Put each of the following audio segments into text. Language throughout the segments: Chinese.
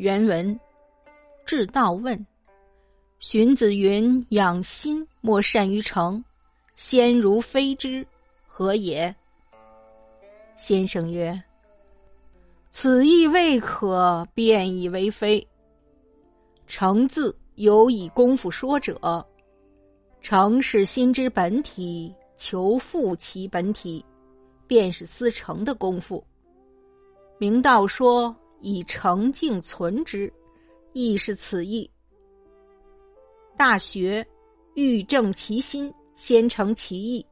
原文：至道问。荀子云：“养心莫善于诚，先如非之，何也？”先生曰：“此意未可变以为非。诚字有以功夫说者，诚是心之本体，求复其本体，便是思诚的功夫。明道说以诚敬存之，亦是此意。大学欲正其心，先诚其意。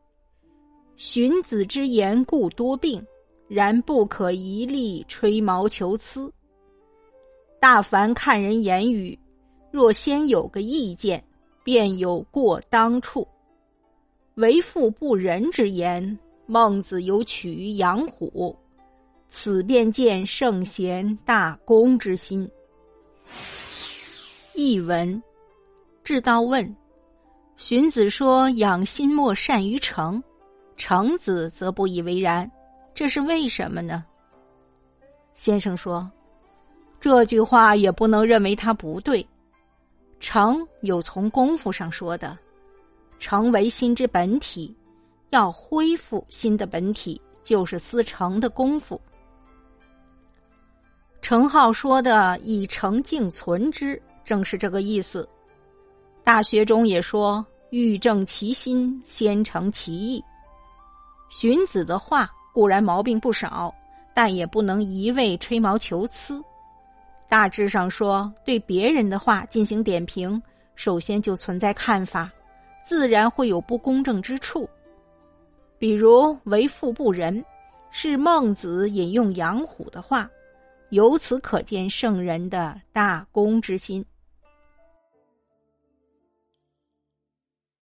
荀子之言故多病。”然不可一力吹毛求疵。大凡看人言语，若先有个意见，便有过当处。为父不仁之言，孟子有取于养虎，此便见圣贤大公之心。译文：至道问，荀子说养心莫善于诚，程子则不以为然。这是为什么呢？先生说，这句话也不能认为他不对。诚有从功夫上说的，诚为心之本体，要恢复心的本体，就是思诚的功夫。程颢说的“以诚敬存之”，正是这个意思。大学中也说：“欲正其心，先诚其意。”荀子的话。固然毛病不少，但也不能一味吹毛求疵。大致上说，对别人的话进行点评，首先就存在看法，自然会有不公正之处。比如“为富不仁”，是孟子引用杨虎的话，由此可见圣人的大公之心。